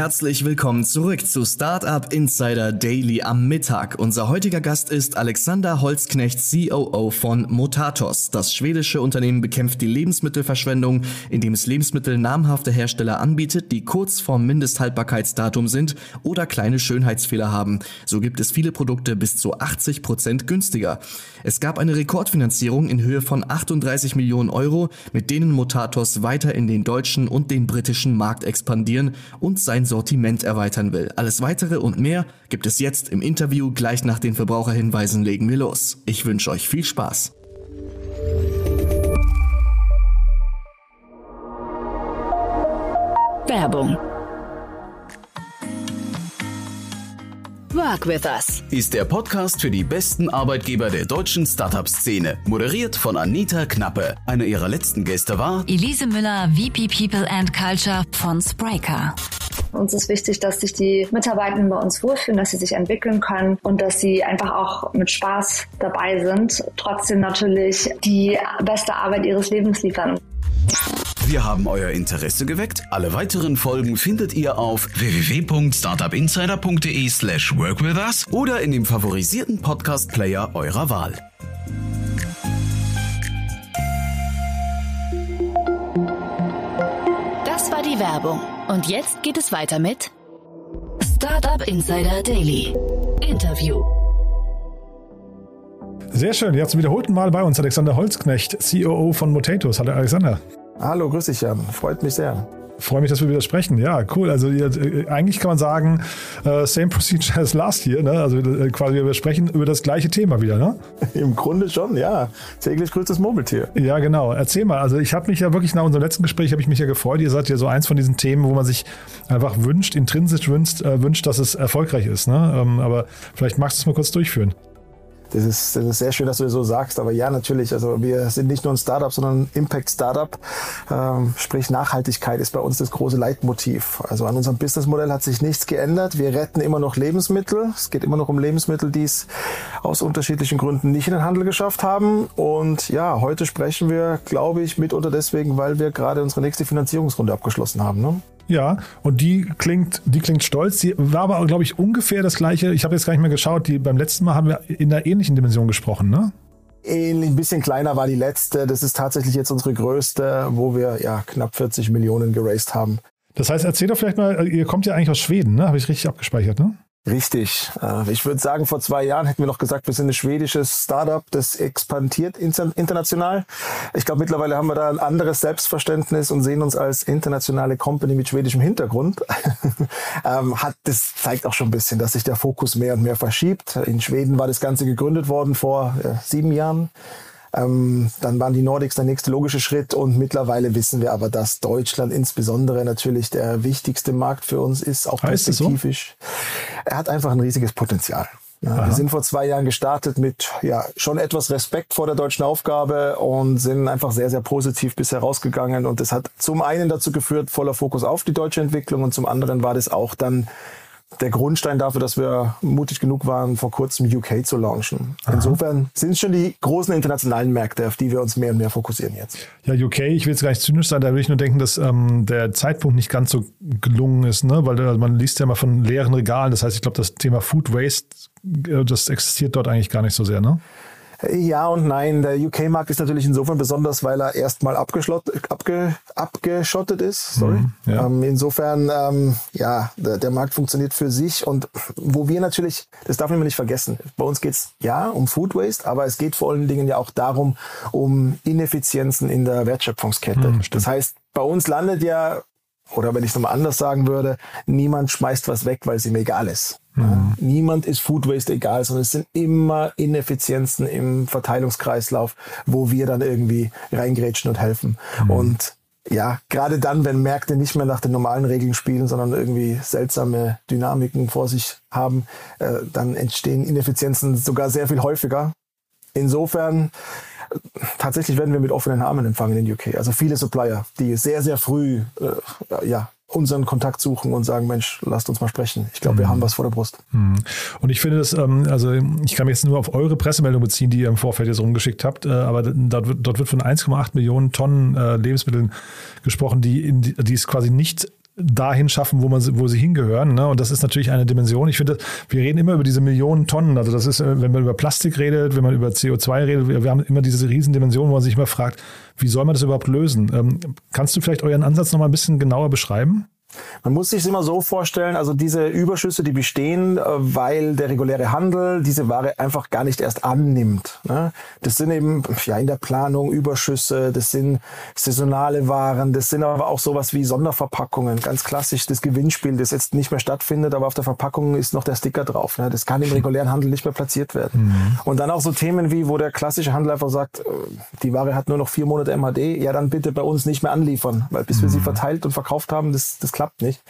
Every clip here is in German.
Herzlich willkommen zurück zu Startup Insider Daily am Mittag. Unser heutiger Gast ist Alexander Holzknecht, COO von Motatos. Das schwedische Unternehmen bekämpft die Lebensmittelverschwendung, indem es Lebensmittel namhafter Hersteller anbietet, die kurz vorm Mindesthaltbarkeitsdatum sind oder kleine Schönheitsfehler haben. So gibt es viele Produkte bis zu 80 Prozent günstiger. Es gab eine Rekordfinanzierung in Höhe von 38 Millionen Euro, mit denen Motatos weiter in den deutschen und den britischen Markt expandieren und sein Sortiment erweitern will. Alles weitere und mehr gibt es jetzt im Interview. Gleich nach den Verbraucherhinweisen legen wir los. Ich wünsche euch viel Spaß. Werbung Work with Us ist der Podcast für die besten Arbeitgeber der deutschen Startup-Szene. Moderiert von Anita Knappe. Einer ihrer letzten Gäste war Elise Müller, VP People and Culture von Spriker. Uns ist wichtig, dass sich die Mitarbeitenden bei uns wohlfühlen, dass sie sich entwickeln können und dass sie einfach auch mit Spaß dabei sind, trotzdem natürlich die beste Arbeit ihres Lebens liefern. Wir haben euer Interesse geweckt. Alle weiteren Folgen findet ihr auf www.startupinsider.de slash workwithus oder in dem favorisierten Podcast-Player eurer Wahl. Das war die Werbung. Und jetzt geht es weiter mit Startup Insider Daily. Interview. Sehr schön. Jetzt zum wiederholten Mal bei uns Alexander Holzknecht, COO von Motatos. Hallo Alexander. Hallo, grüß dich Jan. Freut mich sehr. Freue mich, dass wir wieder sprechen. Ja, cool. Also äh, eigentlich kann man sagen, uh, same procedure as last year. Ne? Also äh, quasi wir sprechen über das gleiche Thema wieder. Ne? Im Grunde schon, ja. Täglich grüßt das Murmeltier. Ja, genau. Erzähl mal. Also ich habe mich ja wirklich nach unserem letzten Gespräch habe ich mich ja gefreut. Ihr seid ja so eins von diesen Themen, wo man sich einfach wünscht, intrinsisch wünscht, äh, wünscht, dass es erfolgreich ist. Ne? Ähm, aber vielleicht magst du es mal kurz durchführen. Das ist, das ist sehr schön, dass du das so sagst. Aber ja, natürlich. Also wir sind nicht nur ein Startup, sondern ein Impact-Startup. Ähm, sprich, Nachhaltigkeit ist bei uns das große Leitmotiv. Also an unserem Businessmodell hat sich nichts geändert. Wir retten immer noch Lebensmittel. Es geht immer noch um Lebensmittel, die es aus unterschiedlichen Gründen nicht in den Handel geschafft haben. Und ja, heute sprechen wir, glaube ich, mitunter deswegen, weil wir gerade unsere nächste Finanzierungsrunde abgeschlossen haben. Ne? Ja, und die klingt, die klingt stolz. Die war aber, glaube ich, ungefähr das gleiche. Ich habe jetzt gar nicht mehr geschaut. Die, beim letzten Mal haben wir in einer ähnlichen Dimension gesprochen, ne? Ähnlich, ein bisschen kleiner war die letzte. Das ist tatsächlich jetzt unsere größte, wo wir ja knapp 40 Millionen geraced haben. Das heißt, erzähl doch vielleicht mal, ihr kommt ja eigentlich aus Schweden, ne? Habe ich richtig abgespeichert, ne? Richtig. Äh, ich würde sagen, vor zwei Jahren hätten wir noch gesagt, wir sind ein schwedisches Startup, das expandiert international. Ich glaube, mittlerweile haben wir da ein anderes Selbstverständnis und sehen uns als internationale Company mit schwedischem Hintergrund. Ähm, hat, das zeigt auch schon ein bisschen, dass sich der Fokus mehr und mehr verschiebt. In Schweden war das Ganze gegründet worden vor sieben Jahren. Ähm, dann waren die Nordics der nächste logische Schritt und mittlerweile wissen wir aber, dass Deutschland insbesondere natürlich der wichtigste Markt für uns ist, auch heißt perspektivisch. So? Er hat einfach ein riesiges Potenzial. Ja, wir sind vor zwei Jahren gestartet mit ja schon etwas Respekt vor der deutschen Aufgabe und sind einfach sehr, sehr positiv bisher rausgegangen. Und das hat zum einen dazu geführt, voller Fokus auf die deutsche Entwicklung und zum anderen war das auch dann der Grundstein dafür, dass wir mutig genug waren, vor kurzem UK zu launchen. Aha. Insofern sind es schon die großen internationalen Märkte, auf die wir uns mehr und mehr fokussieren jetzt. Ja, UK, ich will jetzt gar nicht zynisch sein, da würde ich nur denken, dass ähm, der Zeitpunkt nicht ganz so gelungen ist, ne? weil also man liest ja mal von leeren Regalen. Das heißt, ich glaube, das Thema Food Waste, äh, das existiert dort eigentlich gar nicht so sehr, ne? Ja und nein. Der UK-Markt ist natürlich insofern besonders, weil er erstmal abge, abgeschottet ist. Sorry. Mhm, ja. ähm, insofern, ähm, ja, der, der, Markt funktioniert für sich und wo wir natürlich, das darf man nicht vergessen, bei uns geht's ja um Food Waste, aber es geht vor allen Dingen ja auch darum, um Ineffizienzen in der Wertschöpfungskette. Mhm, das heißt, bei uns landet ja oder wenn ich es nochmal anders sagen würde, niemand schmeißt was weg, weil es ihm egal ist. Mhm. Niemand ist Food Waste egal, sondern es sind immer Ineffizienzen im Verteilungskreislauf, wo wir dann irgendwie reingrätschen und helfen. Mhm. Und ja, gerade dann, wenn Märkte nicht mehr nach den normalen Regeln spielen, sondern irgendwie seltsame Dynamiken vor sich haben, äh, dann entstehen Ineffizienzen sogar sehr viel häufiger. Insofern tatsächlich werden wir mit offenen Armen empfangen in UK. Also viele Supplier, die sehr, sehr früh äh, ja, unseren Kontakt suchen und sagen, Mensch, lasst uns mal sprechen. Ich glaube, wir mhm. haben was vor der Brust. Mhm. Und ich finde das, ähm, also ich kann mich jetzt nur auf eure Pressemeldung beziehen, die ihr im Vorfeld jetzt rumgeschickt habt, äh, aber dort wird, dort wird von 1,8 Millionen Tonnen äh, Lebensmitteln gesprochen, die, in, die es quasi nicht dahin schaffen, wo, man, wo sie hingehören. Ne? Und das ist natürlich eine Dimension. Ich finde, wir reden immer über diese Millionen Tonnen. Also das ist, wenn man über Plastik redet, wenn man über CO2 redet, wir haben immer diese Riesendimension, wo man sich immer fragt, wie soll man das überhaupt lösen? Ähm, kannst du vielleicht euren Ansatz nochmal ein bisschen genauer beschreiben? Man muss sich immer so vorstellen, also diese Überschüsse, die bestehen, äh, weil der reguläre Handel diese Ware einfach gar nicht erst annimmt. Ne? Das sind eben ja in der Planung Überschüsse, das sind saisonale Waren, das sind aber auch sowas wie Sonderverpackungen, ganz klassisch das Gewinnspiel, das jetzt nicht mehr stattfindet, aber auf der Verpackung ist noch der Sticker drauf. Ne? Das kann im regulären Handel nicht mehr platziert werden. Mhm. Und dann auch so Themen wie, wo der klassische Handel einfach sagt, äh, die Ware hat nur noch vier Monate MHD, ja dann bitte bei uns nicht mehr anliefern, weil bis mhm. wir sie mhm. verteilt und verkauft haben, das, das klappt nicht.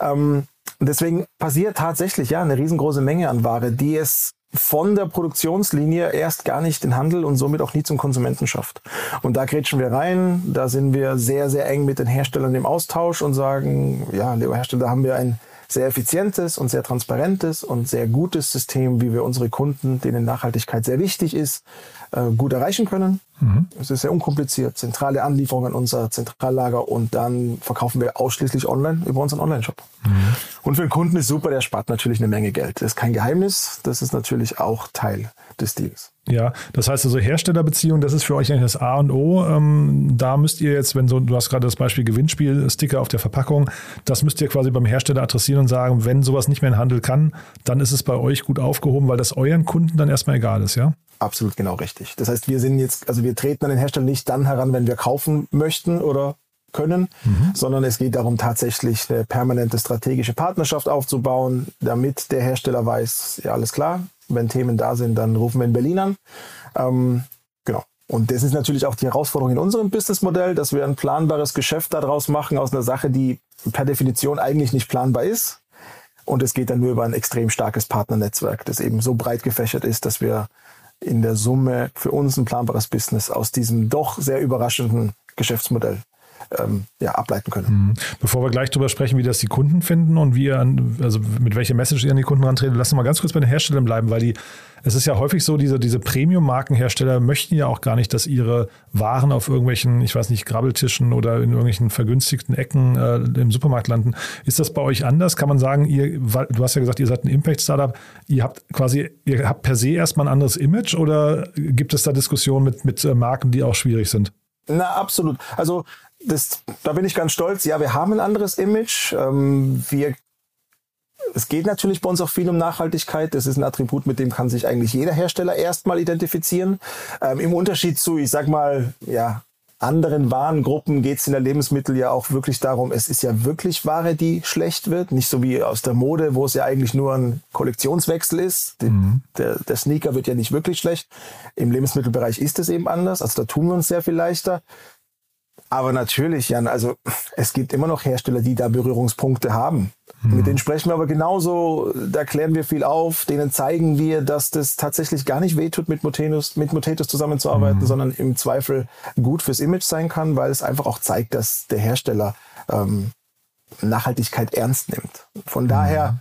Ähm, deswegen passiert tatsächlich ja eine riesengroße Menge an Ware, die es von der Produktionslinie erst gar nicht den Handel und somit auch nie zum Konsumenten schafft. Und da grätschen wir rein, da sind wir sehr, sehr eng mit den Herstellern im Austausch und sagen, ja, lieber Hersteller, haben wir ein sehr effizientes und sehr transparentes und sehr gutes System, wie wir unsere Kunden, denen Nachhaltigkeit sehr wichtig ist, äh, gut erreichen können. Mhm. Es ist sehr unkompliziert. Zentrale Anlieferung an unser Zentrallager und dann verkaufen wir ausschließlich online über unseren Online-Shop. Mhm. Und für den Kunden ist super, der spart natürlich eine Menge Geld. Das ist kein Geheimnis, das ist natürlich auch Teil des Deals. Ja, das heißt also Herstellerbeziehung, das ist für euch eigentlich das A und O. Ähm, da müsst ihr jetzt, wenn so, du hast gerade das Beispiel Gewinnspiel, Sticker auf der Verpackung, das müsst ihr quasi beim Hersteller adressieren und sagen, wenn sowas nicht mehr in Handel kann, dann ist es bei euch gut aufgehoben, weil das euren Kunden dann erstmal egal ist, ja? Absolut genau richtig. Das heißt, wir sind jetzt, also wir treten an den Hersteller nicht dann heran, wenn wir kaufen möchten oder können, mhm. sondern es geht darum, tatsächlich eine permanente strategische Partnerschaft aufzubauen, damit der Hersteller weiß, ja, alles klar, wenn Themen da sind, dann rufen wir in Berlin an. Ähm, genau. Und das ist natürlich auch die Herausforderung in unserem Businessmodell, dass wir ein planbares Geschäft daraus machen aus einer Sache, die per Definition eigentlich nicht planbar ist. Und es geht dann nur über ein extrem starkes Partnernetzwerk, das eben so breit gefächert ist, dass wir in der Summe für uns ein planbares Business aus diesem doch sehr überraschenden Geschäftsmodell ähm, ja, ableiten können. Mhm. Bevor wir gleich darüber sprechen, wie das die Kunden finden und wie ihr an, also mit welcher Message ihr an die Kunden rantreten, lassen wir mal ganz kurz bei den Herstellern bleiben, weil die, es ist ja häufig so, diese, diese Premium-Markenhersteller möchten ja auch gar nicht, dass ihre Waren auf irgendwelchen, ich weiß nicht, Grabbeltischen oder in irgendwelchen vergünstigten Ecken äh, im Supermarkt landen. Ist das bei euch anders? Kann man sagen, ihr, du hast ja gesagt, ihr seid ein Impact-Startup, ihr habt quasi, ihr habt per se erstmal ein anderes Image oder gibt es da Diskussionen mit, mit äh, Marken, die auch schwierig sind? Na, absolut. Also das, da bin ich ganz stolz. Ja, wir haben ein anderes Image. Ähm, wir, es geht natürlich bei uns auch viel um Nachhaltigkeit. Das ist ein Attribut, mit dem kann sich eigentlich jeder Hersteller erstmal identifizieren. Ähm, Im Unterschied zu, ich sag mal, ja, anderen Warengruppen geht es in der Lebensmittel ja auch wirklich darum, es ist ja wirklich Ware, die schlecht wird. Nicht so wie aus der Mode, wo es ja eigentlich nur ein Kollektionswechsel ist. Mhm. Der, der Sneaker wird ja nicht wirklich schlecht. Im Lebensmittelbereich ist es eben anders. Also da tun wir uns sehr viel leichter. Aber natürlich, Jan, also es gibt immer noch Hersteller, die da Berührungspunkte haben. Mhm. Mit denen sprechen wir aber genauso, da klären wir viel auf, denen zeigen wir, dass das tatsächlich gar nicht wehtut, mit Motetus, mit Motetus zusammenzuarbeiten, mhm. sondern im Zweifel gut fürs Image sein kann, weil es einfach auch zeigt, dass der Hersteller ähm, Nachhaltigkeit ernst nimmt. Von mhm. daher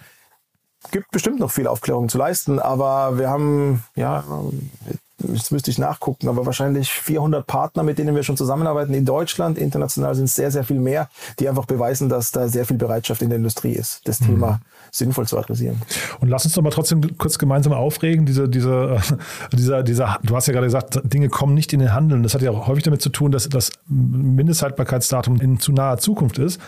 gibt bestimmt noch viel Aufklärung zu leisten, aber wir haben ja das müsste ich nachgucken, aber wahrscheinlich 400 Partner, mit denen wir schon zusammenarbeiten in Deutschland. International sind es sehr, sehr viel mehr, die einfach beweisen, dass da sehr viel Bereitschaft in der Industrie ist, das mhm. Thema sinnvoll zu adressieren. Und lass uns doch mal trotzdem kurz gemeinsam aufregen. Diese, diese, dieser, dieser, du hast ja gerade gesagt, Dinge kommen nicht in den Handel. Das hat ja auch häufig damit zu tun, dass das Mindesthaltbarkeitsdatum in zu naher Zukunft ist.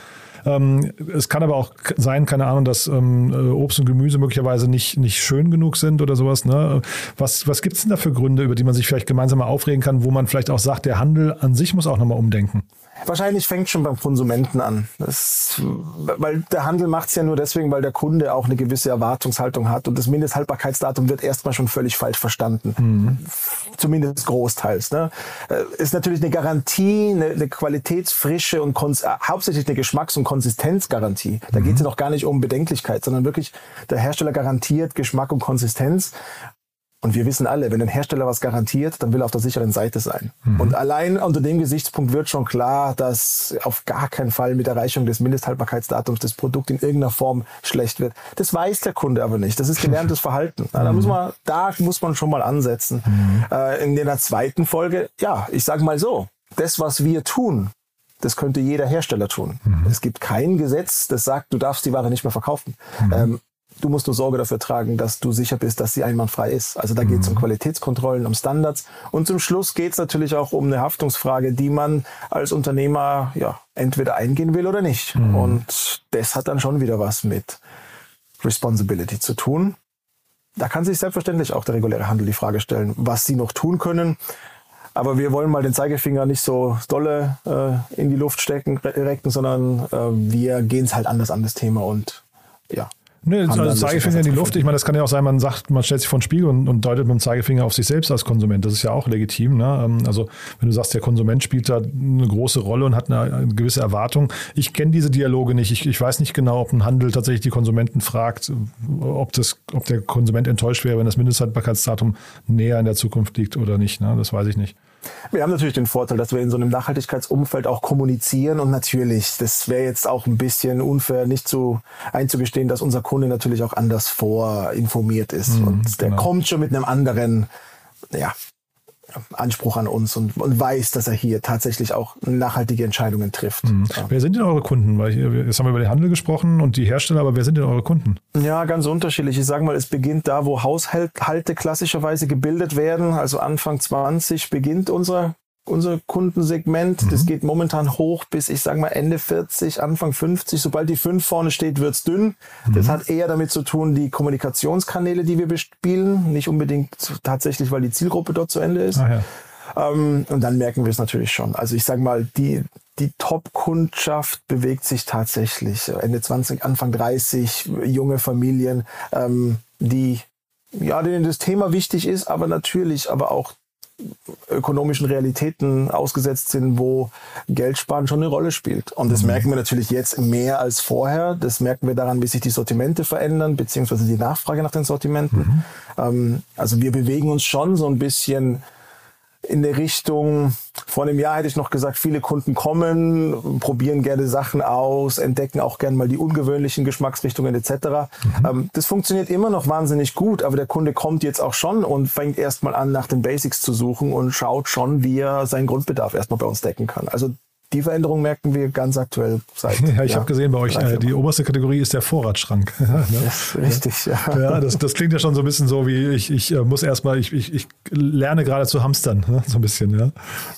Ähm, es kann aber auch sein, keine Ahnung, dass ähm, äh, Obst und Gemüse möglicherweise nicht, nicht schön genug sind oder sowas. Ne? Was, was gibt es denn da für Gründe, über die man sich vielleicht gemeinsam mal aufregen kann, wo man vielleicht auch sagt, der Handel an sich muss auch nochmal umdenken? Wahrscheinlich fängt schon beim Konsumenten an. Das, weil der Handel macht es ja nur deswegen, weil der Kunde auch eine gewisse Erwartungshaltung hat und das Mindesthaltbarkeitsdatum wird erstmal schon völlig falsch verstanden. Mhm. Zumindest großteils. Ne? Äh, ist natürlich eine Garantie, eine, eine Qualitätsfrische und äh, hauptsächlich eine Geschmacks- und Konsistenzgarantie. Da mhm. geht es ja noch gar nicht um Bedenklichkeit, sondern wirklich der Hersteller garantiert Geschmack und Konsistenz. Und wir wissen alle, wenn ein Hersteller was garantiert, dann will er auf der sicheren Seite sein. Mhm. Und allein unter dem Gesichtspunkt wird schon klar, dass auf gar keinen Fall mit Erreichung des Mindesthaltbarkeitsdatums das Produkt in irgendeiner Form schlecht wird. Das weiß der Kunde aber nicht. Das ist gelerntes Verhalten. Mhm. Da, muss man, da muss man schon mal ansetzen. Mhm. Äh, in der zweiten Folge, ja, ich sage mal so, das, was wir tun, das könnte jeder Hersteller tun. Mhm. Es gibt kein Gesetz, das sagt, du darfst die Ware nicht mehr verkaufen. Mhm. Ähm, du musst nur Sorge dafür tragen, dass du sicher bist, dass sie einwandfrei ist. Also da geht es um mhm. Qualitätskontrollen, um Standards. Und zum Schluss geht es natürlich auch um eine Haftungsfrage, die man als Unternehmer ja entweder eingehen will oder nicht. Mhm. Und das hat dann schon wieder was mit Responsibility zu tun. Da kann sich selbstverständlich auch der reguläre Handel die Frage stellen, was sie noch tun können. Aber wir wollen mal den Zeigefinger nicht so dolle äh, in die Luft stecken, recken, sondern äh, wir gehen es halt anders an das Thema und ja, Nee, also Zeigefinger in die Luft. Ich meine, das kann ja auch sein, man sagt, man stellt sich vor den Spiegel und, und, deutet mit dem Zeigefinger auf sich selbst als Konsument. Das ist ja auch legitim. Ne? Ähm, also, wenn du sagst, der Konsument spielt da eine große Rolle und hat eine, eine gewisse Erwartung. Ich kenne diese Dialoge nicht. Ich, ich, weiß nicht genau, ob ein Handel tatsächlich die Konsumenten fragt, ob, das, ob der Konsument enttäuscht wäre, wenn das Mindesthaltbarkeitsdatum näher in der Zukunft liegt oder nicht. Ne? Das weiß ich nicht. Wir haben natürlich den Vorteil, dass wir in so einem Nachhaltigkeitsumfeld auch kommunizieren und natürlich, das wäre jetzt auch ein bisschen unfair, nicht zu einzugestehen, dass unser Kunde natürlich auch anders vorinformiert ist mhm, und der genau. kommt schon mit einem anderen, ja, Anspruch an uns und, und, weiß, dass er hier tatsächlich auch nachhaltige Entscheidungen trifft. Mhm. Ja. Wer sind denn eure Kunden? Weil jetzt haben wir über den Handel gesprochen und die Hersteller, aber wer sind denn eure Kunden? Ja, ganz unterschiedlich. Ich sage mal, es beginnt da, wo Haushalte klassischerweise gebildet werden. Also Anfang 20 beginnt unser unser Kundensegment. Mhm. Das geht momentan hoch bis, ich sage mal, Ende 40, Anfang 50. Sobald die 5 vorne steht, wird's dünn. Mhm. Das hat eher damit zu tun, die Kommunikationskanäle, die wir bespielen. Nicht unbedingt tatsächlich, weil die Zielgruppe dort zu Ende ist. Ah, ja. ähm, und dann merken wir es natürlich schon. Also ich sage mal, die, die Top-Kundschaft bewegt sich tatsächlich. Ende 20, Anfang 30, junge Familien, ähm, die ja, denen das Thema wichtig ist, aber natürlich aber auch ökonomischen Realitäten ausgesetzt sind, wo Geldsparen schon eine Rolle spielt. Und das mhm. merken wir natürlich jetzt mehr als vorher. Das merken wir daran, wie sich die Sortimente verändern, beziehungsweise die Nachfrage nach den Sortimenten. Mhm. Ähm, also wir bewegen uns schon so ein bisschen in der Richtung, vor einem Jahr hätte ich noch gesagt, viele Kunden kommen, probieren gerne Sachen aus, entdecken auch gerne mal die ungewöhnlichen Geschmacksrichtungen etc. Mhm. Ähm, das funktioniert immer noch wahnsinnig gut, aber der Kunde kommt jetzt auch schon und fängt erstmal an, nach den Basics zu suchen und schaut schon, wie er seinen Grundbedarf erstmal bei uns decken kann. Also die Veränderung merken wir ganz aktuell seit. Ja, ich ja, habe gesehen bei euch, äh, die oberste Kategorie ist der Vorratsschrank. ne? Das richtig, ja. Ja, das, das klingt ja schon so ein bisschen so wie ich, ich äh, muss erstmal, ich, ich, ich lerne gerade zu hamstern, ne? so ein bisschen, ja.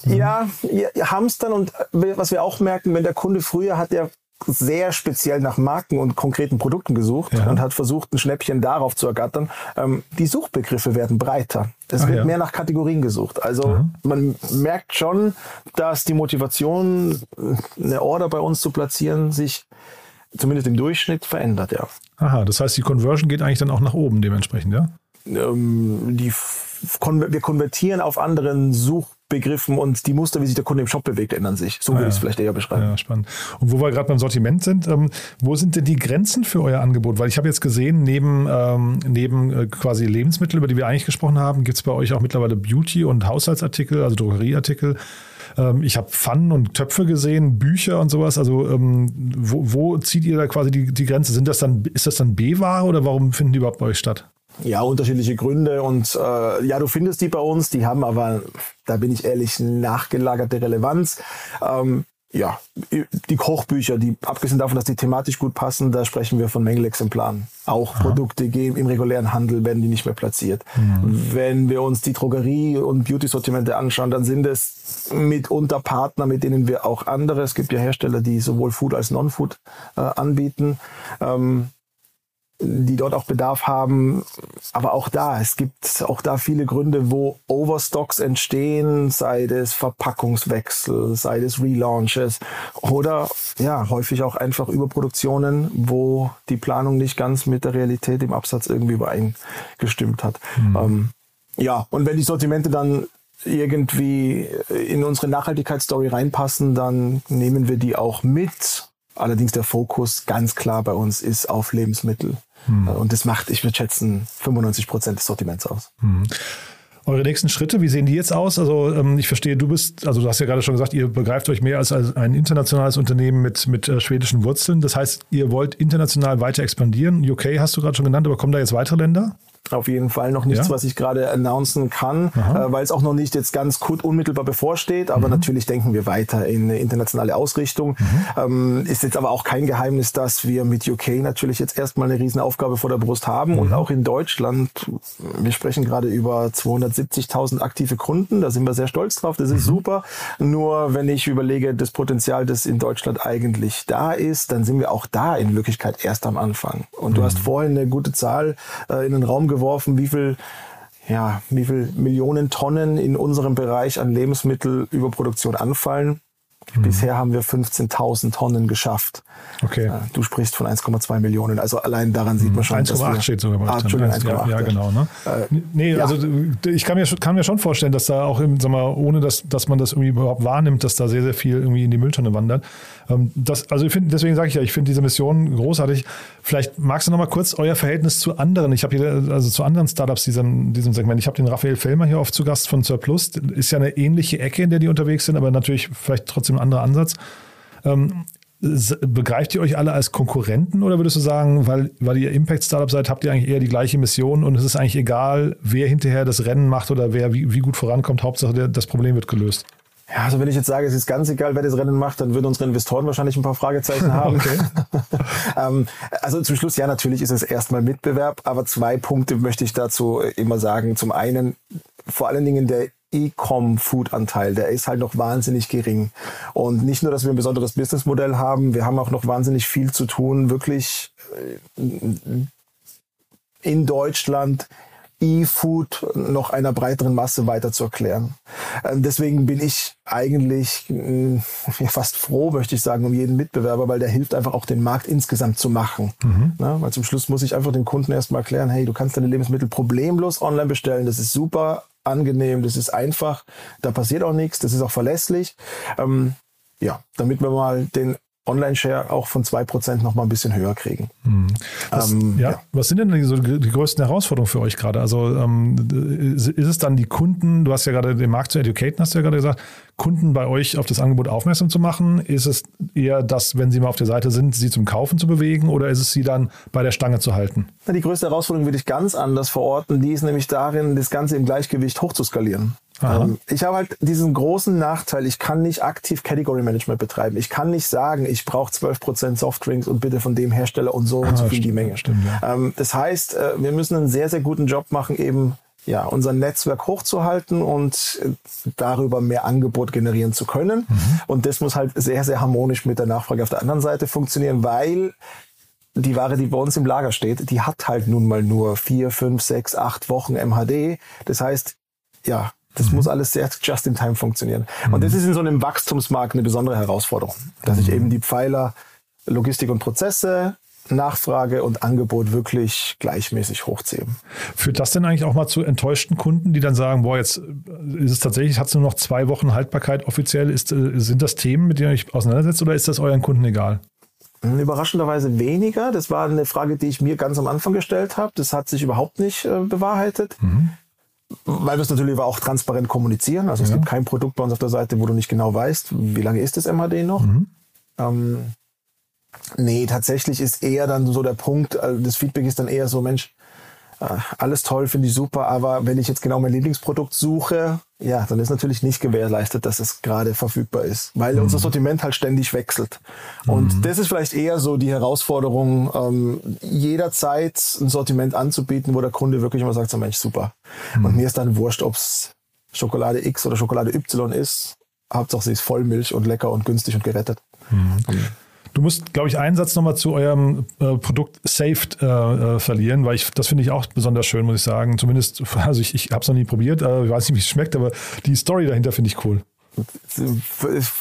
Mhm. Ja, ja, hamstern und äh, was wir auch merken, wenn der Kunde früher hat der sehr speziell nach Marken und konkreten Produkten gesucht ja. und hat versucht, ein Schnäppchen darauf zu ergattern. Ähm, die Suchbegriffe werden breiter. Es Ach wird ja. mehr nach Kategorien gesucht. Also mhm. man merkt schon, dass die Motivation, eine Order bei uns zu platzieren, sich zumindest im Durchschnitt verändert, ja. Aha, das heißt, die Conversion geht eigentlich dann auch nach oben dementsprechend, ja? Ähm, die, wir konvertieren auf anderen Such Begriffen und die Muster, wie sich der Kunde im Shop bewegt, ändern sich. So würde ah, ich es vielleicht eher beschreiben. Ja, spannend. Und wo wir gerade beim Sortiment sind, ähm, wo sind denn die Grenzen für euer Angebot? Weil ich habe jetzt gesehen, neben, ähm, neben äh, quasi Lebensmittel, über die wir eigentlich gesprochen haben, gibt es bei euch auch mittlerweile Beauty- und Haushaltsartikel, also Drogerieartikel. Ähm, ich habe Pfannen und Töpfe gesehen, Bücher und sowas. Also ähm, wo, wo, zieht ihr da quasi die, die Grenze? Sind das dann, ist das dann B-Ware oder warum finden die überhaupt bei euch statt? Ja, unterschiedliche Gründe und äh, ja, du findest die bei uns, die haben aber, da bin ich ehrlich, nachgelagerte Relevanz. Ähm, ja, die Kochbücher, die abgesehen davon, dass die thematisch gut passen, da sprechen wir von Mängelexemplaren. Auch Aha. Produkte gehen im regulären Handel, werden die nicht mehr platziert. Mhm. Wenn wir uns die Drogerie- und Beauty-Sortimente anschauen, dann sind es mitunter Partner, mit denen wir auch andere, es gibt ja Hersteller, die sowohl Food als Non-Food äh, anbieten. Ähm, die dort auch Bedarf haben. Aber auch da, es gibt auch da viele Gründe, wo Overstocks entstehen, sei es Verpackungswechsel, sei es Relaunches oder ja, häufig auch einfach Überproduktionen, wo die Planung nicht ganz mit der Realität im Absatz irgendwie übereingestimmt hat. Mhm. Ähm, ja, und wenn die Sortimente dann irgendwie in unsere Nachhaltigkeitsstory reinpassen, dann nehmen wir die auch mit. Allerdings der Fokus ganz klar bei uns ist auf Lebensmittel. Hm. Und das macht, ich würde schätzen, 95 Prozent des Sortiments aus. Hm. Eure nächsten Schritte, wie sehen die jetzt aus? Also ähm, ich verstehe, du bist, also du hast ja gerade schon gesagt, ihr begreift euch mehr als, ein internationales Unternehmen mit, mit äh, schwedischen Wurzeln. Das heißt, ihr wollt international weiter expandieren. UK hast du gerade schon genannt, aber kommen da jetzt weitere Länder? Auf jeden Fall noch nichts, ja? was ich gerade announcen kann, äh, weil es auch noch nicht jetzt ganz gut unmittelbar bevorsteht. Aber mhm. natürlich denken wir weiter in eine internationale Ausrichtung. Mhm. Ähm, ist jetzt aber auch kein Geheimnis, dass wir mit UK natürlich jetzt erstmal eine Riesenaufgabe vor der Brust haben. Mhm. Und auch in Deutschland, wir sprechen gerade über 270.000 aktive Kunden. Da sind wir sehr stolz drauf. Das ist mhm. super. Nur wenn ich überlege, das Potenzial, das in Deutschland eigentlich da ist, dann sind wir auch da in Wirklichkeit erst am Anfang. Und du hast mhm. vorhin eine gute Zahl äh, in den Raum geworfen, wie viel ja, wie viel Millionen Tonnen in unserem Bereich an Lebensmittelüberproduktion anfallen. Mhm. Bisher haben wir 15.000 Tonnen geschafft. Okay. Äh, du sprichst von 1,2 Millionen. Also allein daran sieht man schon. 1,8 steht sogar bei ah, Entschuldigung, 1,8. Ja, ja, genau. Ne? Äh, nee, ja. also ich kann mir, kann mir schon vorstellen, dass da auch, sag mal, ohne dass, dass man das irgendwie überhaupt wahrnimmt, dass da sehr, sehr viel irgendwie in die Mülltonne wandert. Ähm, das, also ich find, deswegen sage ich ja, ich finde diese Mission großartig. Vielleicht magst du noch mal kurz euer Verhältnis zu anderen. Ich habe hier, also zu anderen Startups diesem, diesem Segment. Ich habe den Raphael Fellmer hier oft zu Gast von Surplus. Ist ja eine ähnliche Ecke, in der die unterwegs sind, aber natürlich vielleicht trotzdem anderer Ansatz. Ähm, begreift ihr euch alle als Konkurrenten oder würdest du sagen, weil, weil ihr Impact-Startup seid, habt ihr eigentlich eher die gleiche Mission und es ist eigentlich egal, wer hinterher das Rennen macht oder wer wie, wie gut vorankommt, Hauptsache der, das Problem wird gelöst? Ja, also wenn ich jetzt sage, es ist ganz egal, wer das Rennen macht, dann würden unsere Investoren wahrscheinlich ein paar Fragezeichen haben. ähm, also zum Schluss, ja, natürlich ist es erstmal Mitbewerb, aber zwei Punkte möchte ich dazu immer sagen. Zum einen, vor allen Dingen der E-Com-Food-Anteil, der ist halt noch wahnsinnig gering. Und nicht nur, dass wir ein besonderes Businessmodell haben, wir haben auch noch wahnsinnig viel zu tun, wirklich äh, in Deutschland E-Food noch einer breiteren Masse weiter zu erklären. Ähm, deswegen bin ich eigentlich äh, fast froh, möchte ich sagen, um jeden Mitbewerber, weil der hilft einfach auch den Markt insgesamt zu machen. Mhm. Na, weil zum Schluss muss ich einfach dem Kunden erstmal erklären, hey, du kannst deine Lebensmittel problemlos online bestellen, das ist super angenehm, das ist einfach, da passiert auch nichts, das ist auch verlässlich. Ähm, ja, damit wir mal den Online-Share auch von 2% noch mal ein bisschen höher kriegen. Hm. Was, ähm, ja. ja. was sind denn die, so die größten Herausforderungen für euch gerade? Also ähm, ist es dann die Kunden, du hast ja gerade den Markt zu educaten, hast du ja gerade gesagt, Kunden bei euch auf das Angebot aufmerksam zu machen? Ist es eher das, wenn sie mal auf der Seite sind, sie zum Kaufen zu bewegen oder ist es sie dann bei der Stange zu halten? Die größte Herausforderung würde ich ganz anders verorten. Die ist nämlich darin, das Ganze im Gleichgewicht hochzuskalieren. Ähm, ich habe halt diesen großen Nachteil, ich kann nicht aktiv Category Management betreiben. Ich kann nicht sagen, ich brauche 12% Softdrinks und bitte von dem Hersteller und so ah, und so viel die Menge. Stimmt, ja. ähm, das heißt, äh, wir müssen einen sehr, sehr guten Job machen, eben ja, unser Netzwerk hochzuhalten und äh, darüber mehr Angebot generieren zu können. Mhm. Und das muss halt sehr, sehr harmonisch mit der Nachfrage auf der anderen Seite funktionieren, weil die Ware, die bei uns im Lager steht, die hat halt nun mal nur vier, fünf, sechs, acht Wochen MHD. Das heißt, ja, das mhm. muss alles sehr just in time funktionieren. Mhm. Und das ist in so einem Wachstumsmarkt eine besondere Herausforderung, dass ich mhm. eben die Pfeiler Logistik und Prozesse, Nachfrage und Angebot wirklich gleichmäßig hochziehe. Führt das denn eigentlich auch mal zu enttäuschten Kunden, die dann sagen, boah, jetzt ist es tatsächlich, hat es nur noch zwei Wochen Haltbarkeit offiziell? Ist, äh, sind das Themen, mit denen ihr euch auseinandersetzt oder ist das euren Kunden egal? Hm, überraschenderweise weniger. Das war eine Frage, die ich mir ganz am Anfang gestellt habe. Das hat sich überhaupt nicht äh, bewahrheitet. Mhm weil wir es natürlich auch transparent kommunizieren. Also ja. es gibt kein Produkt bei uns auf der Seite, wo du nicht genau weißt, wie lange ist das MHD noch. Mhm. Ähm, nee, tatsächlich ist eher dann so der Punkt, also das Feedback ist dann eher so, Mensch, alles toll, finde ich super, aber wenn ich jetzt genau mein Lieblingsprodukt suche, ja, dann ist natürlich nicht gewährleistet, dass es gerade verfügbar ist, weil mhm. unser Sortiment halt ständig wechselt. Und mhm. das ist vielleicht eher so die Herausforderung, ähm, jederzeit ein Sortiment anzubieten, wo der Kunde wirklich immer sagt, so Mensch, super. Mhm. Und mir ist dann wurscht, ob es Schokolade X oder Schokolade Y ist. Hauptsache sie ist Vollmilch und lecker und günstig und gerettet. Mhm. Du musst, glaube ich, einen Satz nochmal zu eurem äh, Produkt Saved äh, äh, verlieren, weil ich das finde ich auch besonders schön, muss ich sagen. Zumindest, also ich, ich habe es noch nie probiert, äh, ich weiß nicht, wie es schmeckt, aber die Story dahinter finde ich cool.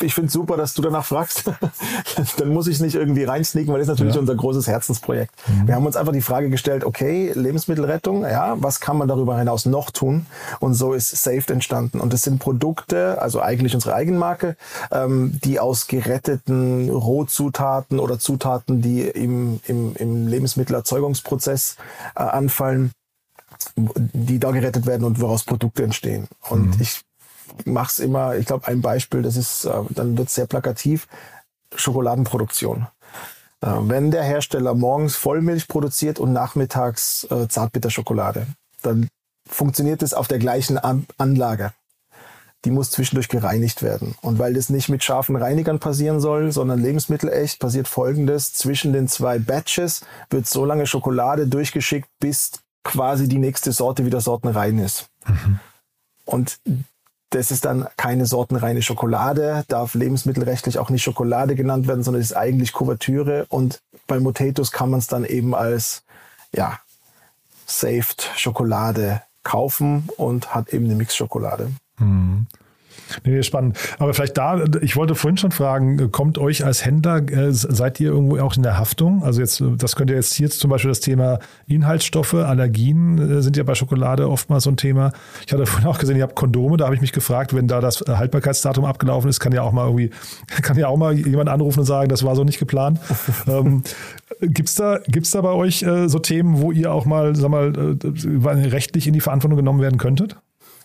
Ich finde super, dass du danach fragst. Dann muss ich es nicht irgendwie reinsneaken, weil das ist natürlich ja. unser großes Herzensprojekt. Mhm. Wir haben uns einfach die Frage gestellt, okay, Lebensmittelrettung, ja, was kann man darüber hinaus noch tun? Und so ist Saved entstanden. Und das sind Produkte, also eigentlich unsere Eigenmarke, ähm, die aus geretteten Rohzutaten oder Zutaten, die im, im, im Lebensmittelerzeugungsprozess äh, anfallen, die da gerettet werden und woraus Produkte entstehen. Und mhm. ich mache es immer, ich glaube, ein Beispiel, das ist, äh, dann wird sehr plakativ, Schokoladenproduktion. Äh, wenn der Hersteller morgens Vollmilch produziert und nachmittags äh, Zartbitterschokolade, dann funktioniert es auf der gleichen An Anlage. Die muss zwischendurch gereinigt werden. Und weil das nicht mit scharfen Reinigern passieren soll, sondern lebensmittelecht, passiert Folgendes. Zwischen den zwei Batches wird so lange Schokolade durchgeschickt, bis quasi die nächste Sorte wieder sortenrein ist. Mhm. Und das ist dann keine sortenreine Schokolade, darf lebensmittelrechtlich auch nicht Schokolade genannt werden, sondern ist eigentlich Kuvertüre. Und bei Motatos kann man es dann eben als, ja, Saved Schokolade kaufen und hat eben eine Mix-Schokolade. Mhm. Nee, spannend. Aber vielleicht da, ich wollte vorhin schon fragen, kommt euch als Händler, äh, seid ihr irgendwo auch in der Haftung? Also jetzt, das könnte jetzt hier zum Beispiel das Thema Inhaltsstoffe, Allergien äh, sind ja bei Schokolade oftmals so ein Thema. Ich hatte vorhin auch gesehen, ihr habt Kondome, da habe ich mich gefragt, wenn da das Haltbarkeitsdatum abgelaufen ist, kann ja auch mal irgendwie, kann ja auch mal jemand anrufen und sagen, das war so nicht geplant. ähm, Gibt es da, gibt's da bei euch äh, so Themen, wo ihr auch mal, sag mal, äh, rechtlich in die Verantwortung genommen werden könntet?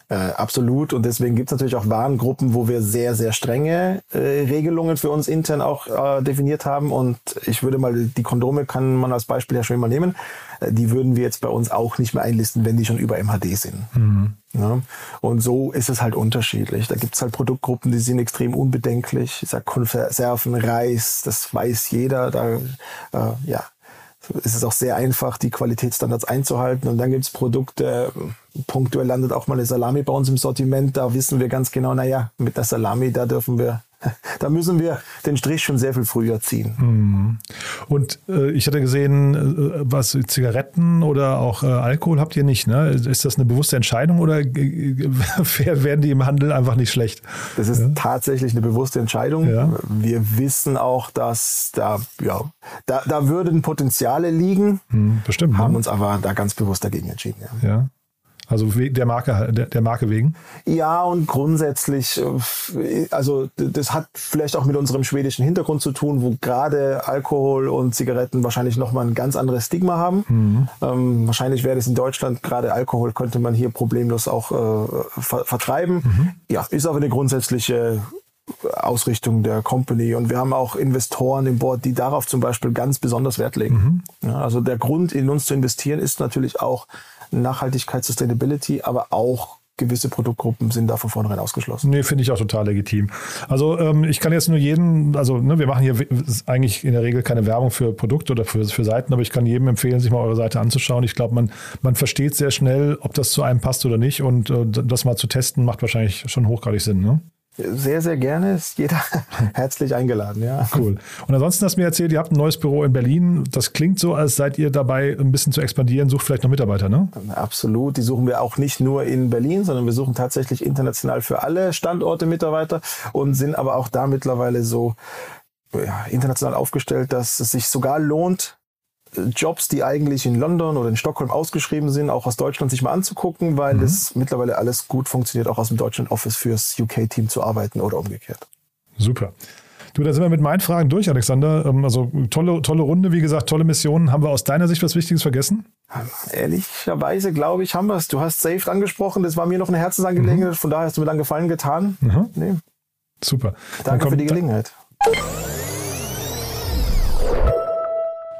Äh, absolut. Und deswegen gibt es natürlich auch Warengruppen, wo wir sehr, sehr strenge äh, Regelungen für uns intern auch äh, definiert haben. Und ich würde mal, die Kondome kann man als Beispiel ja schon mal nehmen. Äh, die würden wir jetzt bei uns auch nicht mehr einlisten, wenn die schon über MHD sind. Mhm. Ja? Und so ist es halt unterschiedlich. Da gibt es halt Produktgruppen, die sind extrem unbedenklich. Ich sag Konserven, Reis, das weiß jeder. Da, äh, ja, ist es auch sehr einfach, die Qualitätsstandards einzuhalten. Und dann gibt es Produkte, punktuell landet auch mal eine Salami bei uns im Sortiment. Da wissen wir ganz genau, naja, mit der Salami, da dürfen wir da müssen wir den Strich schon sehr viel früher ziehen. Mhm. Und äh, ich hatte gesehen, äh, was Zigaretten oder auch äh, Alkohol habt ihr nicht, ne? Ist das eine bewusste Entscheidung oder werden die im Handel einfach nicht schlecht? Das ist ja. tatsächlich eine bewusste Entscheidung. Ja. Wir wissen auch, dass da, ja, da, da würden Potenziale liegen, mhm, bestimmt, haben ne? uns aber da ganz bewusst dagegen entschieden. Ja. ja. Also der Marke, der, Marke wegen? Ja, und grundsätzlich, äh, also das hat vielleicht auch mit unserem schwedischen Hintergrund zu tun, wo gerade Alkohol und Zigaretten wahrscheinlich nochmal ein ganz anderes Stigma haben. Mhm. Ähm, wahrscheinlich wäre das in Deutschland, gerade Alkohol könnte man hier problemlos auch äh, ver vertreiben. Mhm. Ja, ist aber eine grundsätzliche Ausrichtung der Company. Und wir haben auch Investoren im Board, die darauf zum Beispiel ganz besonders Wert legen. Mhm. Ja, also der Grund, in uns zu investieren, ist natürlich auch Nachhaltigkeit, Sustainability, aber auch gewisse Produktgruppen sind da von vornherein ausgeschlossen. Nee, finde ich auch total legitim. Also ähm, ich kann jetzt nur jeden, also ne, wir machen hier eigentlich in der Regel keine Werbung für Produkte oder für, für Seiten, aber ich kann jedem empfehlen, sich mal eure Seite anzuschauen. Ich glaube, man, man versteht sehr schnell, ob das zu einem passt oder nicht und äh, das mal zu testen macht wahrscheinlich schon hochgradig Sinn. Ne? Sehr, sehr gerne. Ist jeder herzlich eingeladen, ja. Cool. Und ansonsten hast du mir erzählt, ihr habt ein neues Büro in Berlin. Das klingt so, als seid ihr dabei, ein bisschen zu expandieren. Sucht vielleicht noch Mitarbeiter, ne? Absolut. Die suchen wir auch nicht nur in Berlin, sondern wir suchen tatsächlich international für alle Standorte Mitarbeiter und sind aber auch da mittlerweile so ja, international aufgestellt, dass es sich sogar lohnt, Jobs, die eigentlich in London oder in Stockholm ausgeschrieben sind, auch aus Deutschland sich mal anzugucken, weil mhm. es mittlerweile alles gut funktioniert, auch aus dem deutschen Office fürs UK-Team zu arbeiten oder umgekehrt. Super. Du, da sind wir mit meinen Fragen durch, Alexander. Ähm, also tolle, tolle Runde, wie gesagt, tolle Missionen. Haben wir aus deiner Sicht was Wichtiges vergessen? Ehrlicherweise glaube ich, haben wir es. Du hast Saved angesprochen, das war mir noch eine Herzensangelegenheit, mhm. von daher hast du mir dann Gefallen getan. Mhm. Nee. Super. Danke kommt, für die Gelegenheit.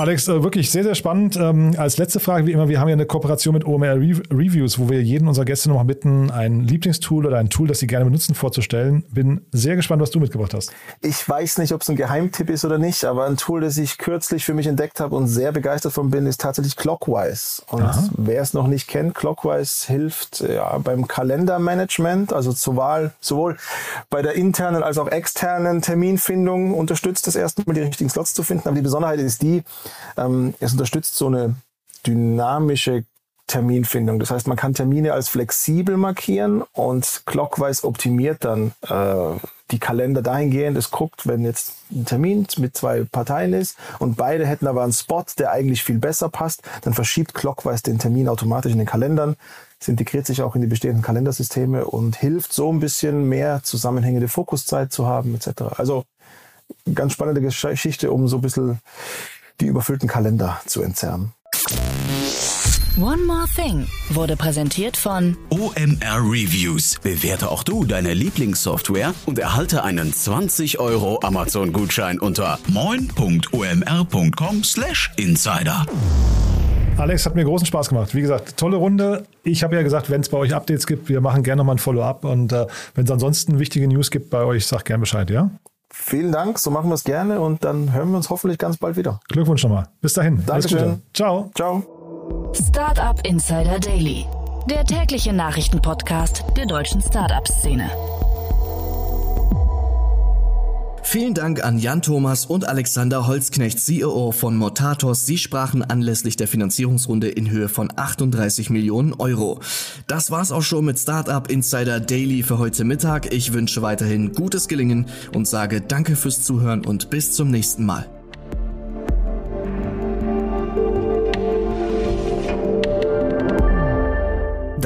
Alex, äh, wirklich sehr, sehr spannend. Ähm, als letzte Frage, wie immer, wir haben ja eine Kooperation mit OMR Reviews, wo wir jeden unserer Gäste nochmal bitten, ein Lieblingstool oder ein Tool, das sie gerne benutzen, vorzustellen. Bin sehr gespannt, was du mitgebracht hast. Ich weiß nicht, ob es ein Geheimtipp ist oder nicht, aber ein Tool, das ich kürzlich für mich entdeckt habe und sehr begeistert von bin, ist tatsächlich Clockwise. Und wer es noch nicht kennt, Clockwise hilft ja, beim Kalendermanagement, also zur Wahl, sowohl bei der internen als auch externen Terminfindung unterstützt es erstmal die richtigen Slots zu finden. Aber die Besonderheit ist die, ähm, es unterstützt so eine dynamische Terminfindung. Das heißt, man kann Termine als flexibel markieren und Clockwise optimiert dann äh, die Kalender dahingehend. Es guckt, wenn jetzt ein Termin mit zwei Parteien ist und beide hätten aber einen Spot, der eigentlich viel besser passt, dann verschiebt Clockwise den Termin automatisch in den Kalendern. Es integriert sich auch in die bestehenden Kalendersysteme und hilft so ein bisschen mehr zusammenhängende Fokuszeit zu haben etc. Also ganz spannende Geschichte, um so ein bisschen die überfüllten Kalender zu entzerren. One More Thing wurde präsentiert von OMR Reviews. Bewerte auch du deine Lieblingssoftware und erhalte einen 20 Euro Amazon-Gutschein unter moin.omr.com/insider. Alex, hat mir großen Spaß gemacht. Wie gesagt, tolle Runde. Ich habe ja gesagt, wenn es bei euch Updates gibt, wir machen gerne nochmal ein Follow-up. Und äh, wenn es ansonsten wichtige News gibt bei euch, sag gerne Bescheid, ja? Vielen Dank, so machen wir es gerne und dann hören wir uns hoffentlich ganz bald wieder. Glückwunsch nochmal. Bis dahin. Dankeschön. Ciao. Ciao. Startup Insider Daily, der tägliche Nachrichtenpodcast der deutschen Startup-Szene. Vielen Dank an Jan Thomas und Alexander Holzknecht, CEO von Motatos. Sie sprachen anlässlich der Finanzierungsrunde in Höhe von 38 Millionen Euro. Das war's auch schon mit Startup Insider Daily für heute Mittag. Ich wünsche weiterhin gutes Gelingen und sage danke fürs Zuhören und bis zum nächsten Mal.